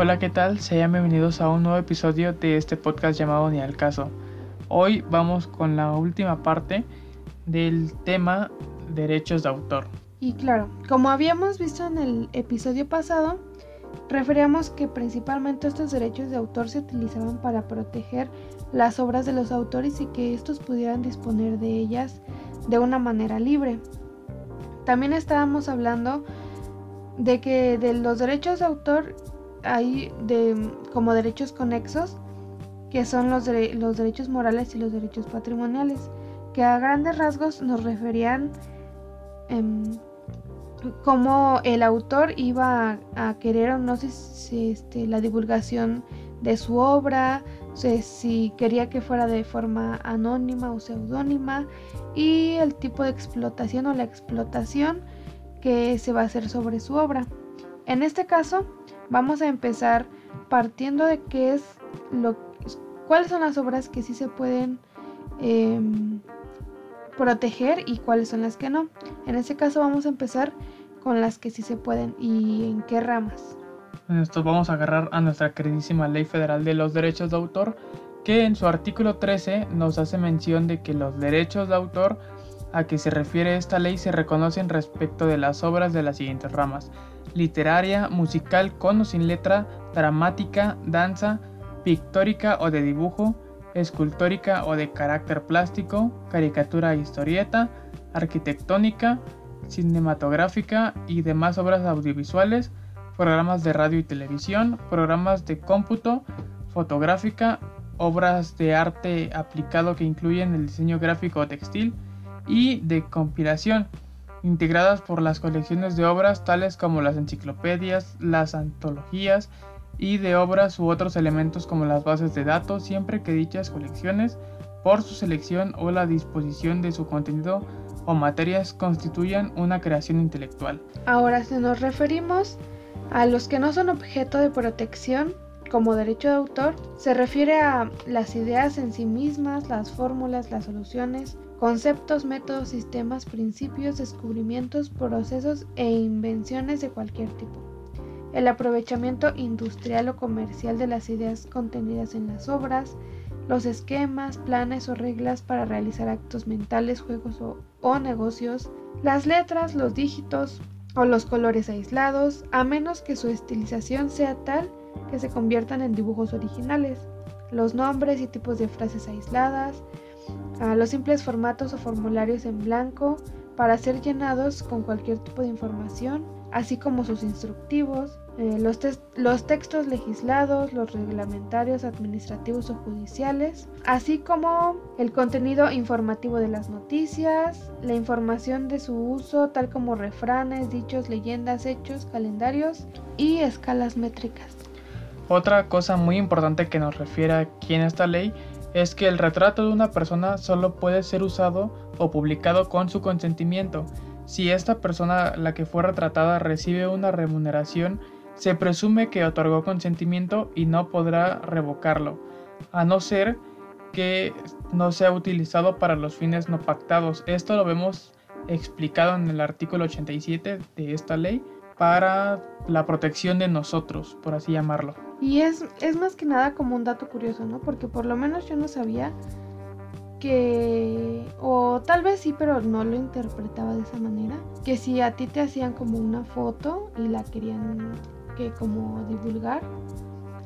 Hola, ¿qué tal? Sean bienvenidos a un nuevo episodio de este podcast llamado Ni al caso. Hoy vamos con la última parte del tema derechos de autor. Y claro, como habíamos visto en el episodio pasado, referíamos que principalmente estos derechos de autor se utilizaban para proteger las obras de los autores y que estos pudieran disponer de ellas de una manera libre. También estábamos hablando de que de los derechos de autor hay como derechos conexos, que son los, derechos morales y los derechos patrimoniales, que a grandes rasgos nos referían em, cómo el autor iba a, querer o no sé si este, la divulgación de su obra, si quería que fuera de forma anónima o seudónima y el tipo de explotación o la explotación que se va a hacer sobre su obra. En este caso, vamos a empezar partiendo de qué es lo, cuáles son las obras que sí se pueden em, proteger y cuáles son las que no. En este caso vamos a empezar con las que sí se pueden y en qué ramas. En esto vamos a agarrar a nuestra queridísima Ley Federal de los Derechos de Autor, que en su artículo 13 nos hace mención de que los derechos de autor a que se refiere esta ley se reconocen respecto de las obras de las siguientes ramas: literaria, musical con o sin letra, dramática, danza, pictórica o de dibujo, escultórica o de carácter plástico, caricatura e historieta, arquitectónica, cinematográfica y demás obras audiovisuales, programas de radio y televisión, programas de cómputo, fotográfica, obras de arte aplicado que incluyen el diseño gráfico o textil y de compilación, integradas por las colecciones de obras tales como las enciclopedias, las antologías y de obras u otros elementos como las bases de datos, siempre que dichas colecciones, por su selección o la disposición de su contenido o materias, constituyan una creación intelectual. Ahora, si nos referimos a los que no son objeto de protección como derecho de autor, se refiere a las ideas en sí mismas, las fórmulas, las soluciones, conceptos, métodos, sistemas, principios, descubrimientos, procesos e invenciones de cualquier tipo. El aprovechamiento industrial o comercial de las ideas contenidas en las obras, los esquemas, planes o reglas para realizar actos mentales, juegos o, negocios, las letras, los dígitos, o los colores aislados, a menos que su estilización sea tal que se conviertan en dibujos originales, los nombres y tipos de frases aisladas, los simples formatos o formularios en blanco para ser llenados con cualquier tipo de información, así como sus instructivos, eh, los, los, textos legislados, los reglamentarios administrativos o judiciales, así como el contenido informativo de las noticias, la información de su uso, tal como refranes, dichos, leyendas, hechos, calendarios y escalas métricas. Otra cosa muy importante que nos refiere aquí en esta ley es que el retrato de una persona solo puede ser usado o publicado con su consentimiento. Si esta persona, la que fue retratada, recibe una remuneración, se presume que otorgó consentimiento y no podrá revocarlo, a no ser que no sea utilizado para los fines no pactados. Esto lo vemos explicado en el artículo 87 de esta ley para la protección de nosotros, por así llamarlo. Y es, es más que nada como un dato curioso, ¿no? Porque por lo menos yo no sabía que, o tal vez sí, pero no lo interpretaba de esa manera, que si a ti te hacían como una foto y la querían que como divulgar,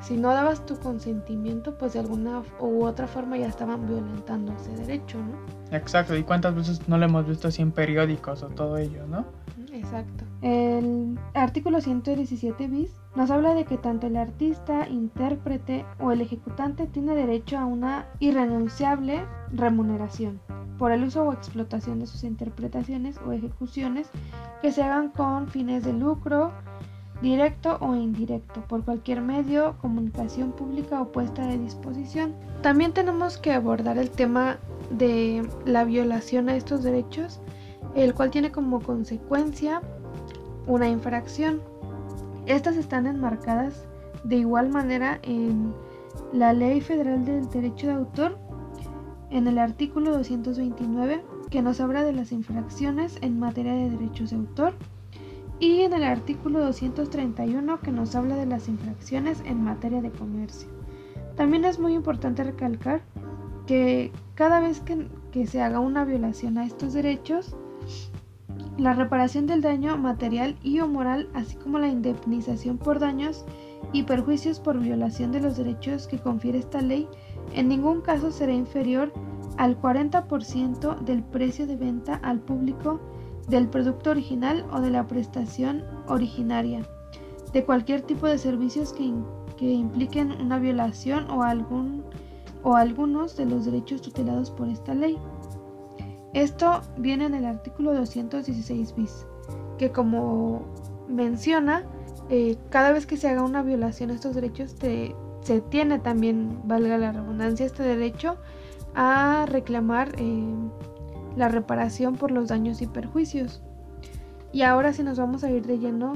si no dabas tu consentimiento, pues de alguna u otra forma ya estaban violentando ese derecho, ¿no? Exacto, y cuántas veces no lo hemos visto así en periódicos o todo ello, ¿no? Exacto. El artículo 117 bis nos habla de que tanto el artista, intérprete o el ejecutante tiene derecho a una irrenunciable remuneración por el uso o explotación de sus interpretaciones o ejecuciones que se hagan con fines de lucro, directo o indirecto, por cualquier medio, comunicación pública o puesta de disposición. También tenemos que abordar el tema de la violación a estos derechos, el cual tiene como consecuencia una infracción. Estas están enmarcadas de igual manera en la Ley Federal del Derecho de Autor, en el artículo 229, que nos habla de las infracciones en materia de derechos de autor y en el artículo 231 que nos habla de las infracciones en materia de comercio. También es muy importante recalcar que cada vez que, que se haga una violación a estos derechos, la reparación del daño material y o moral, así como la indemnización por daños y perjuicios por violación de los derechos que confiere esta ley, en ningún caso será inferior al 40% del precio de venta al público del producto original o de la prestación originaria, de cualquier tipo de servicios que, impliquen una violación o, algún, o algunos de los derechos tutelados por esta ley. Esto viene en el artículo 216 bis, que como menciona, eh, cada vez que se haga una violación a estos derechos, se tiene también, valga la redundancia, este derecho a reclamar eh, la reparación por los daños y perjuicios. Y ahora sí nos vamos a ir de lleno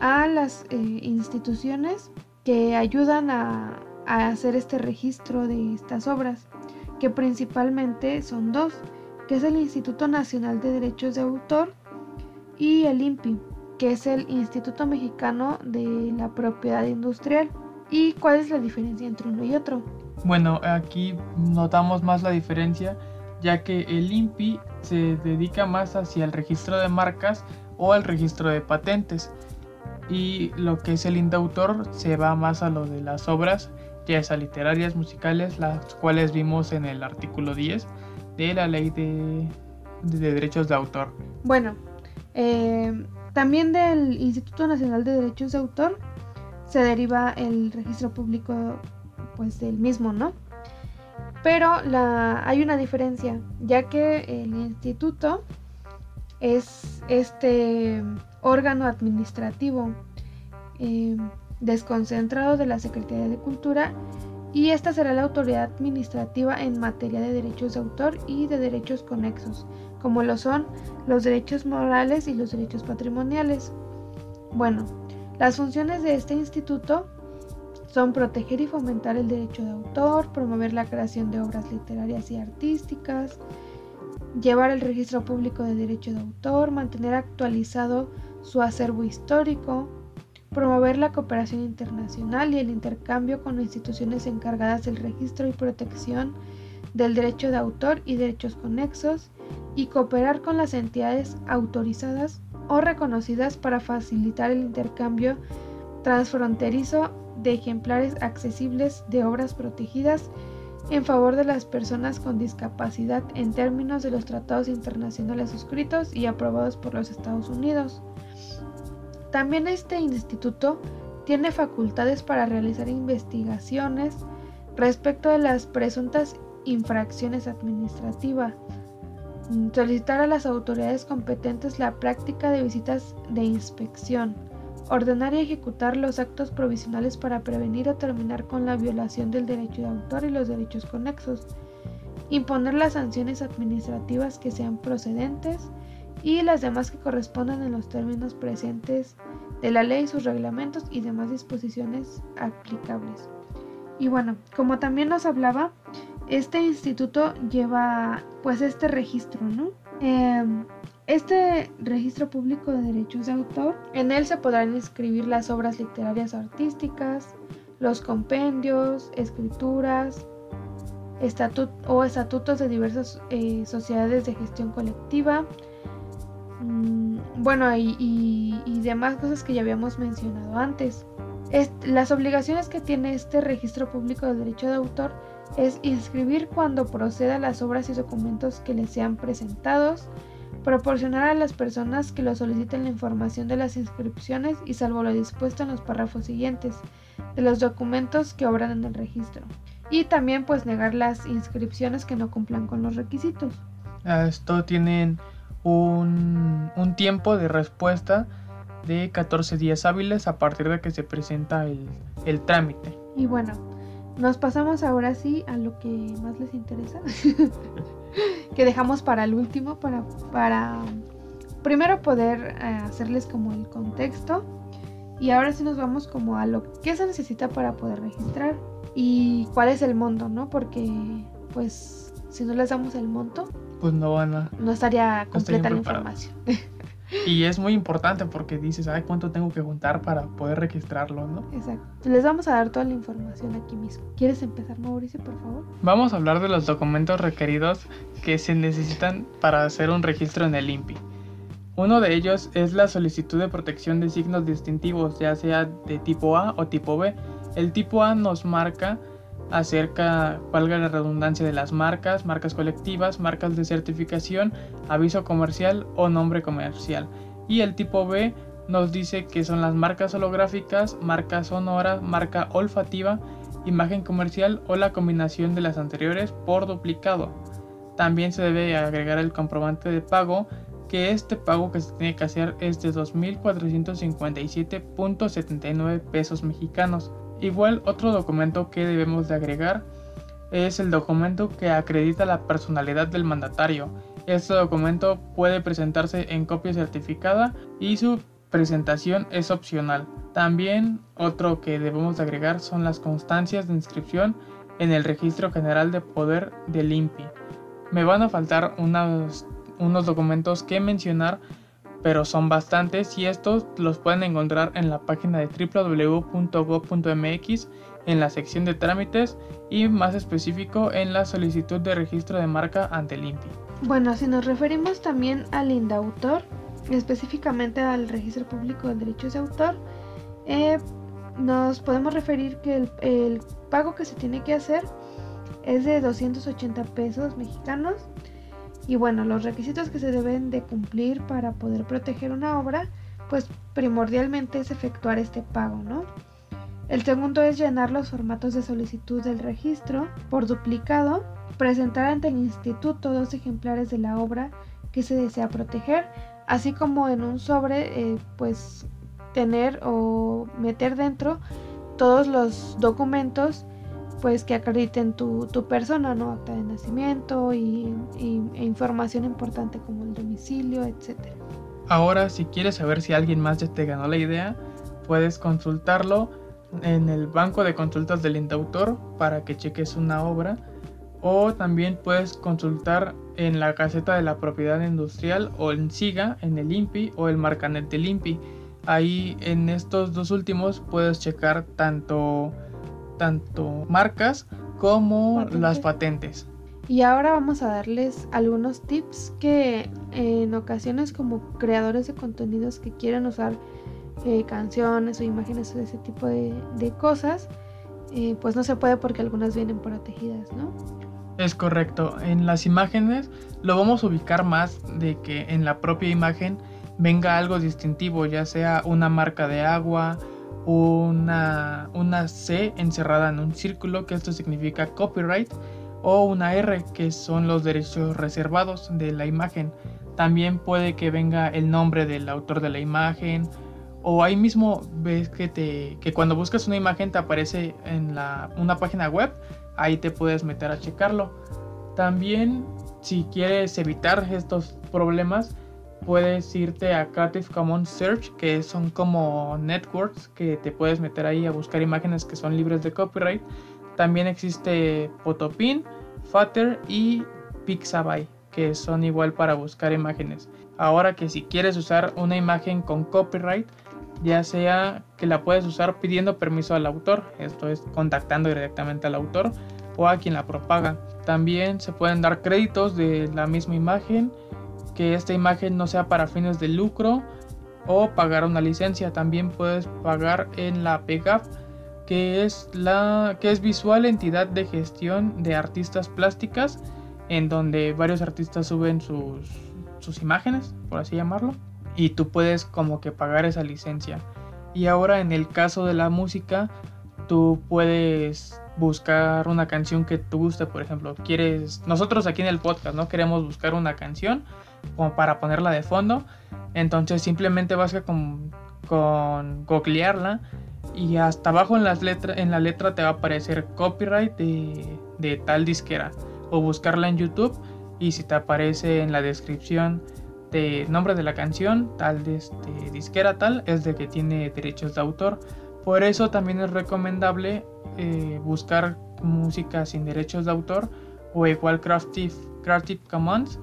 a las eh, instituciones que ayudan a, hacer este registro de estas obras, que principalmente son dos, que es el Instituto Nacional de Derechos de Autor y el INPI, que es el Instituto Mexicano de la Propiedad Industrial. ¿Y cuál es la diferencia entre uno y otro? Bueno, aquí notamos más la diferencia ya que el INPI se dedica más hacia el registro de marcas o el registro de patentes y lo que es el indautor se va más a lo de las obras ya sea literarias, musicales, las cuales vimos en el artículo 10 de la ley de, derechos de autor. Bueno, eh, también del Instituto Nacional de Derechos de Autor se deriva el registro público pues del mismo, ¿no? Pero hay una diferencia, ya que el instituto es este órgano administrativo eh, desconcentrado de la Secretaría de Cultura y esta será la autoridad administrativa en materia de derechos de autor y de derechos conexos, como lo son los derechos morales y los derechos patrimoniales. Bueno, las funciones de este instituto son proteger y fomentar el derecho de autor, promover la creación de obras literarias y artísticas, llevar el registro público de derecho de autor, mantener actualizado su acervo histórico, promover la cooperación internacional y el intercambio con instituciones encargadas del registro y protección del derecho de autor y derechos conexos, y cooperar con las entidades autorizadas o reconocidas para facilitar el intercambio transfronterizo de ejemplares accesibles de obras protegidas en favor de las personas con discapacidad en términos de los tratados internacionales suscritos y aprobados por los Estados Unidos. También este instituto tiene facultades para realizar investigaciones respecto de las presuntas infracciones administrativas, solicitar a las autoridades competentes la práctica de visitas de inspección, ordenar y ejecutar los actos provisionales para prevenir o terminar con la violación del derecho de autor y los derechos conexos, imponer las sanciones administrativas que sean procedentes y las demás que correspondan en los términos presentes de la ley, sus reglamentos y demás disposiciones aplicables. Y bueno, como también nos hablaba, este instituto lleva pues este registro, ¿no? Em, este registro público de derechos de autor, en él se podrán inscribir las obras literarias artísticas, los compendios, escrituras o estatutos de diversas eh, sociedades de gestión colectiva, bueno, y, demás cosas que ya habíamos mencionado antes. las obligaciones que tiene este registro público de derecho de autor es inscribir cuando proceda las obras y documentos que le sean presentados, proporcionar a las personas que lo soliciten la información de las inscripciones y salvo lo dispuesto en los párrafos siguientes de los documentos que obran en el registro. Y también pues negar las inscripciones que no cumplan con los requisitos. Esto tienen un, un tiempo de respuesta de 14 días hábiles a partir de que se presenta el, el trámite. Y bueno, nos pasamos ahora sí a lo que más les interesa. que dejamos para el último, para, para primero poder eh, hacerles como el contexto. Y ahora sí nos vamos como a lo que se necesita para poder registrar y cuál es el monto, ¿no? Porque pues si no les damos el monto, pues no van a... No estaría completa la información. Y es muy importante porque dices, ay, ¿cuánto tengo que juntar para poder registrarlo, no? Exacto. Les vamos a dar toda la información aquí mismo. ¿Quieres empezar, Mauricio, por favor? Vamos a hablar de los documentos requeridos que se necesitan para hacer un registro en el INPI. Uno de ellos es la solicitud de protección de signos distintivos, ya sea de tipo A o tipo B. El tipo A nos marca acerca, valga la redundancia, de las marcas, marcas colectivas, marcas de certificación, aviso comercial o nombre comercial. Y el tipo B nos dice que son las marcas holográficas, marca sonora, marca olfativa, imagen comercial o la combinación de las anteriores por duplicado. También se debe agregar el comprobante de pago, que este pago que se tiene que hacer es de 2.457.79 pesos mexicanos. Igual otro documento que debemos de agregar es el documento que acredita la personalidad del mandatario. Este documento puede presentarse en copia certificada y su presentación es opcional. También otro que debemos de agregar son las constancias de inscripción en el Registro General de Poder del INPI. Me van a faltar unos, unos documentos que mencionar pero son bastantes y estos los pueden encontrar en la página de www.go.mx en la sección de trámites y más específico en la solicitud de registro de marca ante el INPI. Bueno, si nos referimos también al INDAUTOR, específicamente al Registro Público de Derechos de Autor, eh, nos podemos referir que el, el pago que se tiene que hacer es de 280 pesos mexicanos y bueno, los requisitos que se deben de cumplir para poder proteger una obra, pues primordialmente es efectuar este pago, ¿no? El segundo es llenar los formatos de solicitud del registro por duplicado, presentar ante el instituto dos ejemplares de la obra que se desea proteger, así como en un sobre, eh, pues tener o meter dentro todos los documentos pues que acrediten tu, persona, ¿no? Acta de nacimiento y, e información importante como el domicilio, etc. Ahora, si quieres saber si alguien más ya te ganó la idea, puedes consultarlo en el banco de consultas del Indautor para que cheques una obra o también puedes consultar en la caseta de la propiedad industrial o en SIGA, en el INPI o el Marcanet del INPI. Ahí en estos dos últimos puedes checar tanto tanto marcas como las patentes. Y ahora vamos a darles algunos tips que en ocasiones como creadores de contenidos que quieren usar eh, canciones o imágenes o ese tipo de, cosas, eh, pues no se puede porque algunas vienen protegidas, ¿no? Es correcto. En las imágenes lo vamos a ubicar más de que en la propia imagen venga algo distintivo, ya sea una marca de agua, una, una C encerrada en un círculo, que esto significa copyright, o una R, que son los derechos reservados de la imagen. También puede que venga el nombre del autor de la imagen, o ahí mismo ves que, te, que cuando buscas una imagen te aparece en la, una página web, ahí te puedes meter a checarlo. También si quieres evitar estos problemas, puedes irte a Creative Commons Search, que son como networks que te puedes meter ahí a buscar imágenes que son libres de copyright. También existe Photopin, Fatter y Pixabay, que son igual para buscar imágenes. Ahora que si quieres usar una imagen con copyright, ya sea que la puedes usar pidiendo permiso al autor, esto es contactando directamente al autor o a quien la propaga. También se pueden dar créditos de la misma imagen que esta imagen no sea para fines de lucro o pagar una licencia. También puedes pagar en la PEGAF, que es la que es Visual Entidad de Gestión de Artistas Plásticas, en donde varios artistas suben sus, sus imágenes, por así llamarlo, y tú puedes como que pagar esa licencia. Y ahora en el caso de la música, tú puedes buscar una canción que te guste, por ejemplo, quieres, nosotros aquí en el podcast, ¿no? Queremos buscar una canción como para ponerla de fondo. Entonces simplemente vas con, con googlearla y hasta abajo en, las letras en la letra te va a aparecer copyright de, de tal disquera o buscarla en YouTube y si te aparece en la descripción de nombre de la canción, tal de este, disquera tal, es de que tiene derechos de autor. Por eso también es recomendable eh, buscar música sin derechos de autor o igual Creative, Creative Commons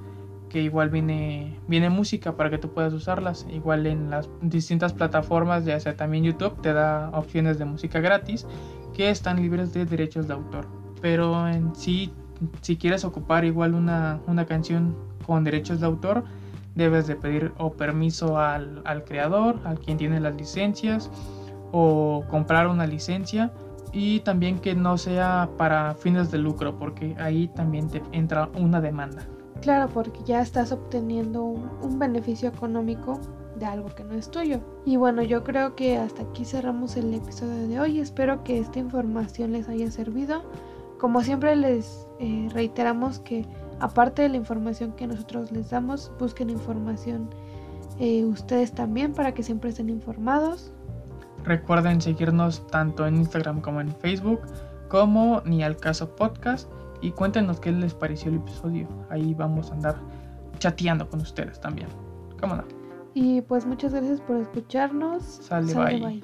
que igual viene, viene música para que tú puedas usarlas. Igual en las distintas plataformas, ya sea también YouTube, te da opciones de música gratis que están libres de derechos de autor. Pero en sí, si quieres ocupar igual una, una canción con derechos de autor, debes de pedir o permiso al, al creador, al quien tiene las licencias, o comprar una licencia y también que no sea para fines de lucro, porque ahí también te entra una demanda. Claro, porque ya estás obteniendo un, beneficio económico de algo que no es tuyo. Y bueno, yo creo que hasta aquí cerramos el episodio de hoy. Espero que esta información les haya servido. Como siempre les eh, reiteramos que aparte de la información que nosotros les damos, busquen información eh, ustedes también para que siempre estén informados. Recuerden seguirnos tanto en Instagram como en Facebook como Ni al Caso Podcast y cuéntenos qué les pareció el episodio. Ahí vamos a andar chateando con ustedes también. ¿Cómo no? Y pues muchas gracias por escucharnos. Sale, bye.